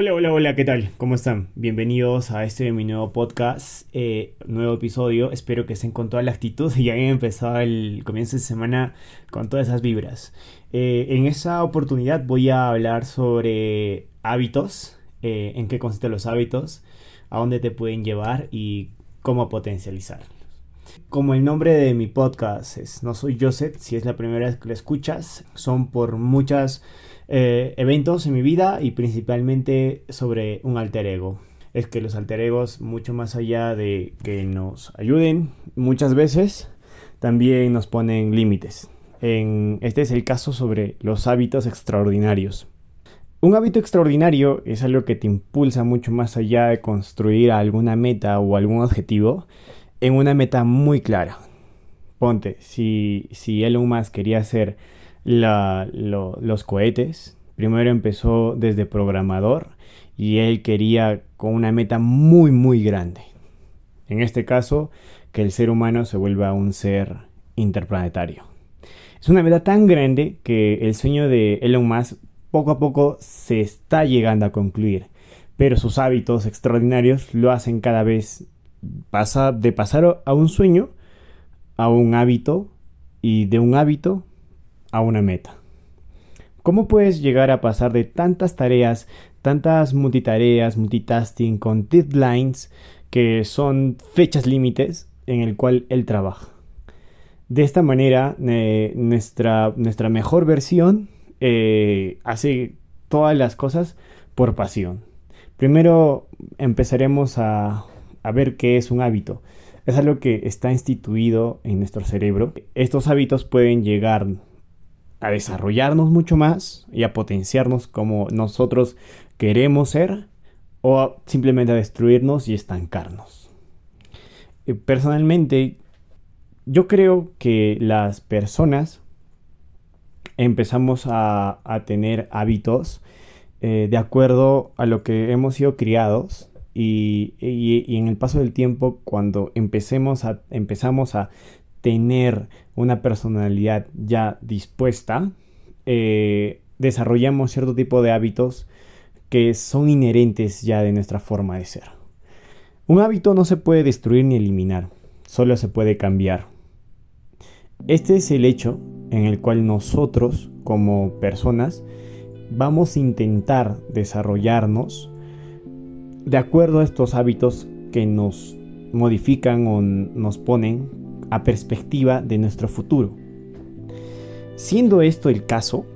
Hola, hola, hola, ¿qué tal? ¿Cómo están? Bienvenidos a este mi nuevo podcast, eh, nuevo episodio. Espero que estén con toda la actitud y hayan empezado el comienzo de semana con todas esas vibras. Eh, en esta oportunidad voy a hablar sobre hábitos, eh, en qué consisten los hábitos, a dónde te pueden llevar y cómo potencializarlos. Como el nombre de mi podcast es No Soy Joseph, si es la primera vez que lo escuchas, son por muchas eh, eventos en mi vida y principalmente sobre un alter ego. Es que los alter egos, mucho más allá de que nos ayuden, muchas veces también nos ponen límites. En, este es el caso sobre los hábitos extraordinarios. Un hábito extraordinario es algo que te impulsa mucho más allá de construir alguna meta o algún objetivo en una meta muy clara. Ponte, si, si Elon Musk quería hacer los cohetes. Primero empezó desde programador y él quería con una meta muy muy grande. En este caso, que el ser humano se vuelva un ser interplanetario. Es una meta tan grande que el sueño de Elon Musk poco a poco se está llegando a concluir, pero sus hábitos extraordinarios lo hacen cada vez pasa de pasar a un sueño a un hábito y de un hábito a una meta. ¿Cómo puedes llegar a pasar de tantas tareas, tantas multitareas, multitasking con deadlines que son fechas límites en el cual él trabaja? De esta manera, eh, nuestra, nuestra mejor versión eh, hace todas las cosas por pasión. Primero empezaremos a, a ver qué es un hábito. Es algo que está instituido en nuestro cerebro. Estos hábitos pueden llegar a desarrollarnos mucho más y a potenciarnos como nosotros queremos ser o simplemente a destruirnos y estancarnos. Eh, personalmente, yo creo que las personas empezamos a, tener hábitos eh, de acuerdo a lo que hemos sido criados y, y, en el paso del tiempo cuando empecemos a, empezamos a tener una personalidad ya dispuesta, eh, desarrollamos cierto tipo de hábitos que son inherentes ya de nuestra forma de ser. Un hábito no se puede destruir ni eliminar, solo se puede cambiar. Este es el hecho en el cual nosotros, como personas, vamos a intentar desarrollarnos de acuerdo a estos hábitos que nos modifican o nos ponen a perspectiva de nuestro futuro. Siendo esto el caso,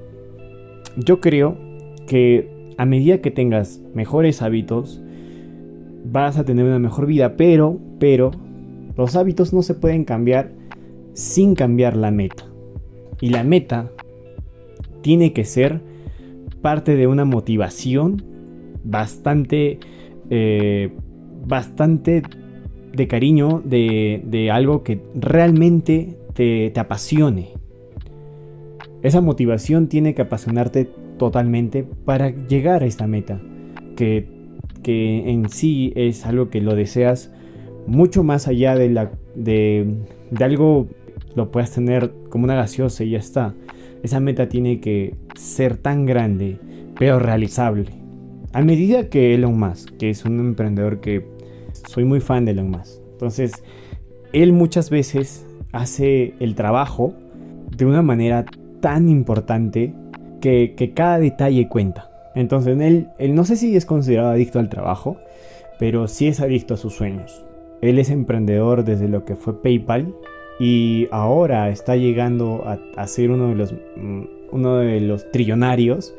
yo creo que a medida que tengas mejores hábitos, vas a tener una mejor vida, pero, pero, los hábitos no se pueden cambiar sin cambiar la meta. Y la meta tiene que ser parte de una motivación bastante, eh, bastante de cariño, de, algo que realmente te, apasione. Esa motivación tiene que apasionarte totalmente para llegar a esta meta, que, que en sí es algo que lo deseas mucho más allá de, la, de, de algo lo puedas tener como una gaseosa y ya está. Esa meta tiene que ser tan grande, pero realizable. A medida que Elon Musk, que es un emprendedor que soy muy fan de Elon Musk. Entonces, él muchas veces hace el trabajo de una manera tan importante que, cada detalle cuenta. Entonces, él, él no sé si es considerado adicto al trabajo, pero sí es adicto a sus sueños. Él es emprendedor desde lo que fue PayPal y ahora está llegando a, ser uno de los, mm, uno de los trillonarios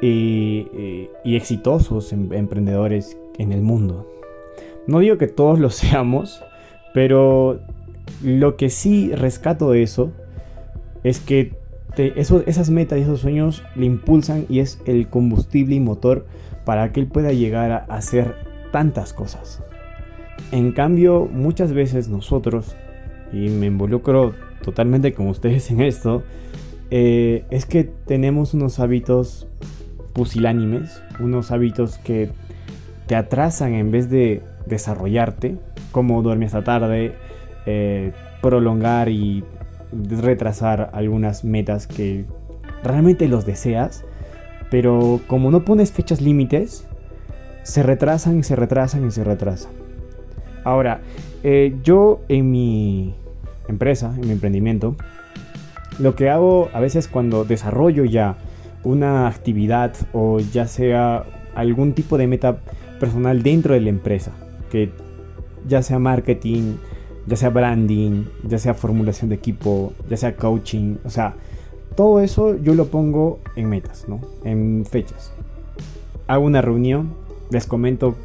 y, exitosos em, emprendedores en el mundo. No digo que todos lo seamos, pero lo que sí rescato de eso es que esas metas y esos sueños le impulsan y es el combustible y motor para que él pueda llegar a hacer tantas cosas. En cambio, muchas veces nosotros, y me involucro totalmente con ustedes en esto, eh, es que tenemos unos hábitos pusilánimes, unos hábitos que te atrasan en vez de desarrollarte, como duermes esta tarde, eh, prolongar y retrasar algunas metas que realmente los deseas, pero como no pones fechas límites, se retrasan y se retrasan y se retrasan. Ahora, eh, yo en mi empresa, en mi emprendimiento, lo que hago a veces cuando desarrollo ya una actividad o ya sea algún tipo de meta personal dentro de la empresa, que ya sea marketing, ya sea branding, ya sea formulación de equipo, ya sea coaching, o sea, todo eso yo lo pongo en metas, ¿no? En fechas. Hago una reunión, les comento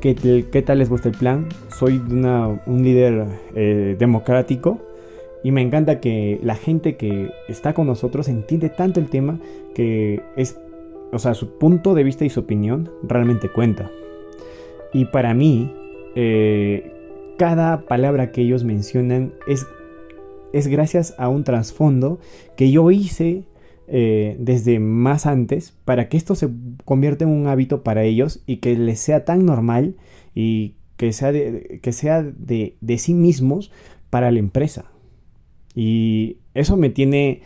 qué, qué tal les gusta el plan. Soy un líder eh, democrático y me encanta que la gente que está con nosotros entiende tanto el tema que es, o sea, su punto de vista y su opinión realmente cuenta. Y para mí, eh, cada palabra que ellos mencionan es, es gracias a un trasfondo que yo hice eh, desde más antes para que esto se convierta en un hábito para ellos y que les sea tan normal y que sea de, que sea de, de sí mismos para la empresa. Y eso me tiene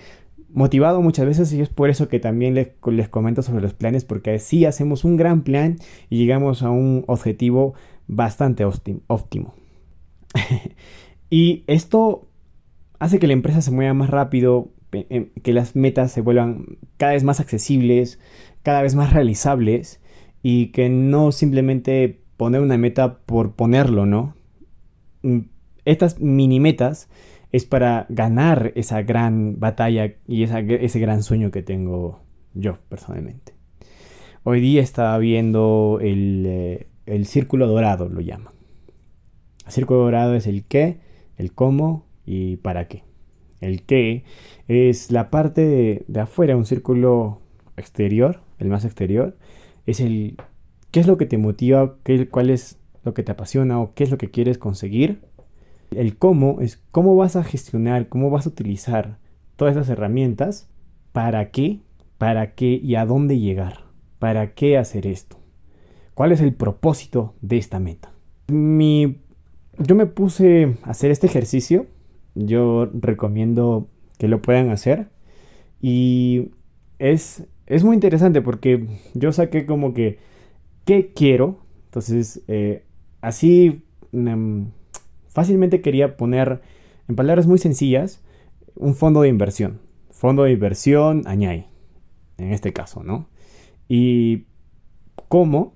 motivado muchas veces y es por eso que también les, les, comento sobre los planes, porque así hacemos un gran plan y llegamos a un objetivo bastante óptimo. y esto hace que la empresa se mueva más rápido, em, que las metas se vuelvan cada vez más accesibles, cada vez más realizables y que no simplemente poner una meta por ponerlo, ¿no? Mm, estas mini metas es para ganar esa gran batalla y ese gran sueño que tengo yo personalmente. Hoy día estaba viendo el, eh, el círculo dorado, lo llaman. El círculo dorado es el qué, el cómo y para qué. El qué es la parte de, de afuera, un círculo exterior, el más exterior. Es el qué es lo que te motiva, qué, cuál es lo que te apasiona o qué es lo que quieres conseguir el cómo es cómo vas a gestionar, cómo vas a utilizar todas esas herramientas, para qué, para qué y a dónde llegar, para qué hacer esto. ¿Cuál es el propósito de esta meta? Mi, yo me puse a hacer este ejercicio, yo recomiendo que lo puedan hacer y es, es muy interesante porque yo saqué como que, ¿qué quiero? Entonces, eh, así... Mm, Fácilmente quería poner, en palabras muy sencillas, un fondo de inversión. Fondo de inversión añade, en este caso, ¿no? Y cómo,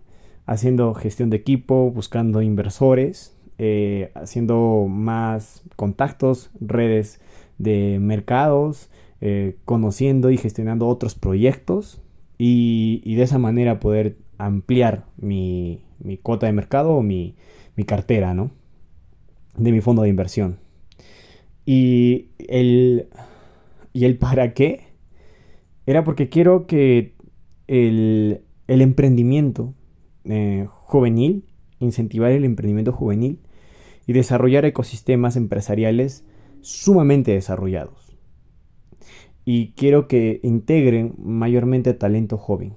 haciendo gestión de equipo, buscando inversores, eh, haciendo más contactos, redes de mercados, eh, conociendo y gestionando otros proyectos y, de esa manera poder ampliar mi, mi cuota de mercado o mi, mi cartera, ¿no? de mi fondo de inversión. Y el, y el para qué era porque quiero que el, el emprendimiento eh, juvenil, incentivar el emprendimiento juvenil y desarrollar ecosistemas empresariales sumamente desarrollados. Y quiero que integren mayormente talento joven.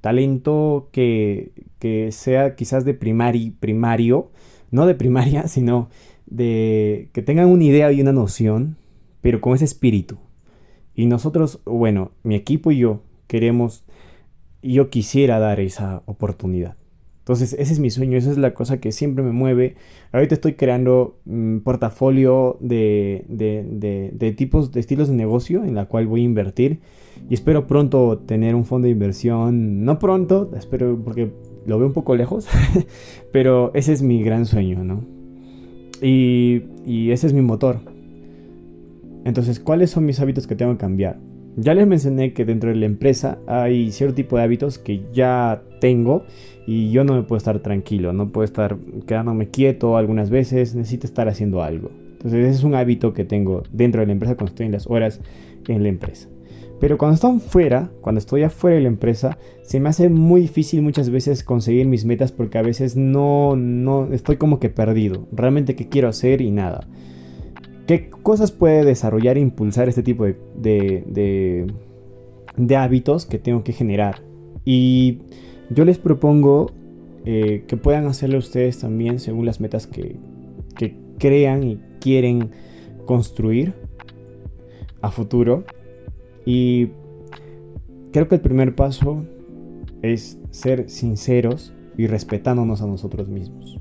Talento que, que sea quizás de primari, primario, no de primaria, sino de que tengan una idea y una noción, pero con ese espíritu. Y nosotros, bueno, mi equipo y yo queremos, yo quisiera dar esa oportunidad. Entonces, ese es mi sueño, esa es la cosa que siempre me mueve. Ahorita estoy creando un portafolio de, de, de, tipos, de estilos de negocio en la cual voy a invertir. Y espero pronto tener un fondo de inversión. No pronto, espero porque lo veo un poco lejos. pero ese es mi gran sueño, ¿no? Y, ese es mi motor. Entonces, ¿cuáles son mis hábitos que tengo que cambiar? Ya les mencioné que dentro de la empresa hay cierto tipo de hábitos que ya tengo y yo no me puedo estar tranquilo, no puedo estar quedándome quieto algunas veces, necesito estar haciendo algo. Entonces ese es un hábito que tengo dentro de la empresa cuando estoy en las horas en la empresa. Pero cuando estoy fuera, cuando estoy afuera de la empresa, se me hace muy difícil muchas veces conseguir mis metas porque a veces no, no estoy como que perdido. Realmente qué quiero hacer y nada. ¿Qué cosas puede desarrollar e impulsar este tipo de, hábitos que tengo que generar? Y yo les propongo eh, que puedan hacerlo ustedes también según las metas que crean y quieren construir a futuro. Y creo que el primer paso es ser sinceros y respetándonos a nosotros mismos.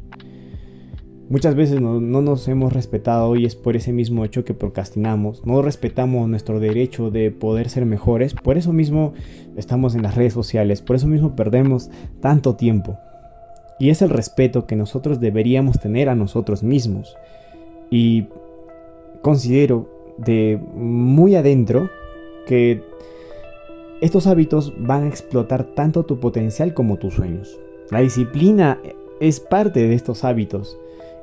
Muchas veces no, nos hemos respetado y es por ese mismo hecho que procrastinamos. No respetamos nuestro derecho de poder ser mejores. Por eso mismo estamos en las redes sociales. Por eso mismo perdemos tanto tiempo. Y es el respeto que nosotros deberíamos tener a nosotros mismos. Y considero de muy adentro que estos hábitos van a explotar tanto tu potencial como tus sueños. La disciplina es parte de estos hábitos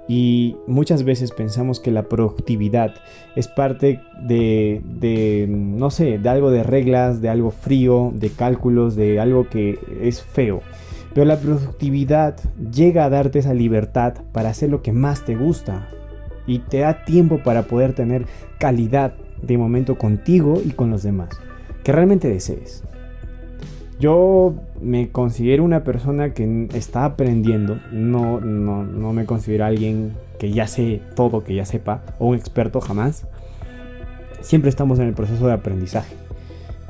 y muchas veces pensamos que la productividad es parte de, de, no sé, de algo de reglas, de algo frío, de cálculos, de algo que es feo. Pero la productividad llega a darte esa libertad para hacer lo que más te gusta y te da tiempo para poder tener calidad de momento contigo y con los demás que realmente desees. Yo me considero una persona que está aprendiendo, no, no, me considero alguien que ya sé todo, que ya sepa, o un experto jamás. Siempre estamos en el proceso de aprendizaje.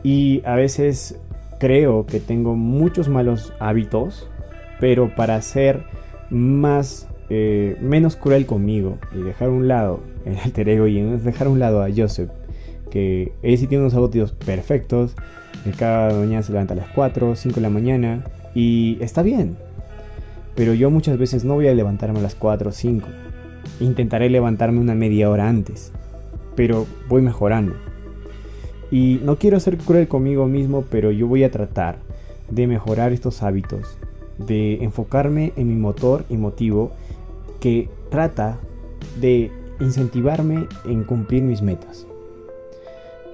Y a veces creo que tengo muchos malos hábitos, pero para ser más, eh, menos cruel conmigo y dejar a un lado el alter ego y dejar un lado a Joseph, que él sí tiene unos hábitos perfectos, cada mañana se levanta a las 4, 5 de la mañana y está bien. Pero yo muchas veces no voy a levantarme a las 4 o 5. Intentaré levantarme una media hora antes. Pero voy mejorando. Y no quiero ser cruel conmigo mismo, pero yo voy a tratar de mejorar estos hábitos. De enfocarme en mi motor y motivo que trata de incentivarme en cumplir mis metas.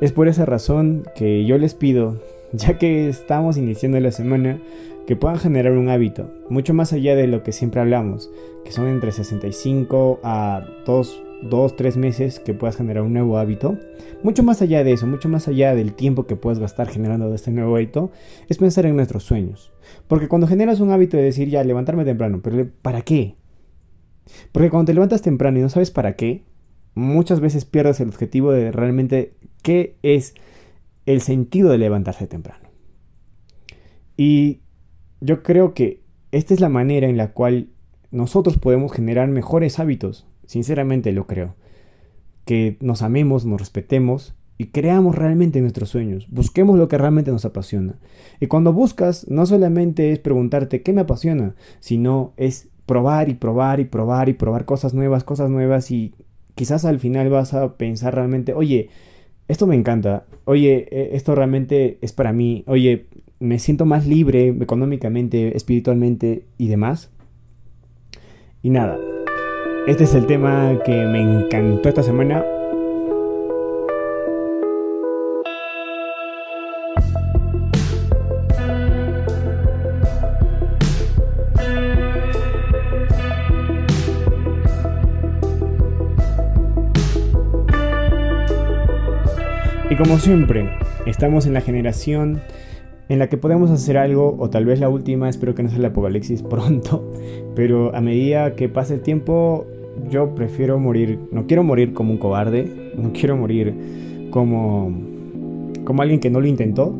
Es por esa razón que yo les pido, ya que estamos iniciando la semana, que puedan generar un hábito, mucho más allá de lo que siempre hablamos, que son entre 65 a 2, 2 3 meses que puedas generar un nuevo hábito. Mucho más allá de eso, mucho más allá del tiempo que puedes gastar generando este nuevo hábito, es pensar en nuestros sueños. Porque cuando generas un hábito de decir ya, levantarme temprano, pero ¿para qué? Porque cuando te levantas temprano y no sabes para qué, muchas veces pierdes el objetivo de realmente qué es el sentido de levantarse temprano. Y yo creo que esta es la manera en la cual nosotros podemos generar mejores hábitos. Sinceramente lo creo. Que nos amemos, nos respetemos y creamos realmente nuestros sueños. Busquemos lo que realmente nos apasiona. Y cuando buscas, no solamente es preguntarte qué me apasiona, sino es probar y probar y probar y probar cosas nuevas, cosas nuevas y quizás al final vas a pensar realmente, oye, esto me encanta, oye, e, esto realmente es para mí, oye, me siento más libre económicamente, espiritualmente y demás. Y nada, este es el tema que me encantó esta semana. Y como siempre, estamos en la generación en la que podemos hacer algo, o tal vez la última, espero que no sea el apocalipsis pronto, pero a medida que pase el tiempo, yo prefiero morir, no quiero morir como un cobarde, no quiero morir como, como alguien que no lo intentó,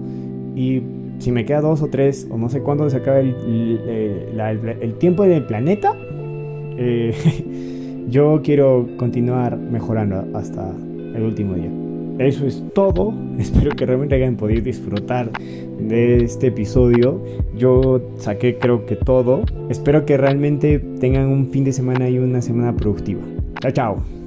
y si me queda dos o tres, o no sé cuándo se acaba el, el, tiempo del planeta, eh, yo quiero continuar mejorando hasta el último día. Eso es todo. Espero que realmente hayan podido disfrutar de este episodio. Yo saqué creo que todo. Espero que realmente tengan un fin de semana y una semana productiva. Chao, chao.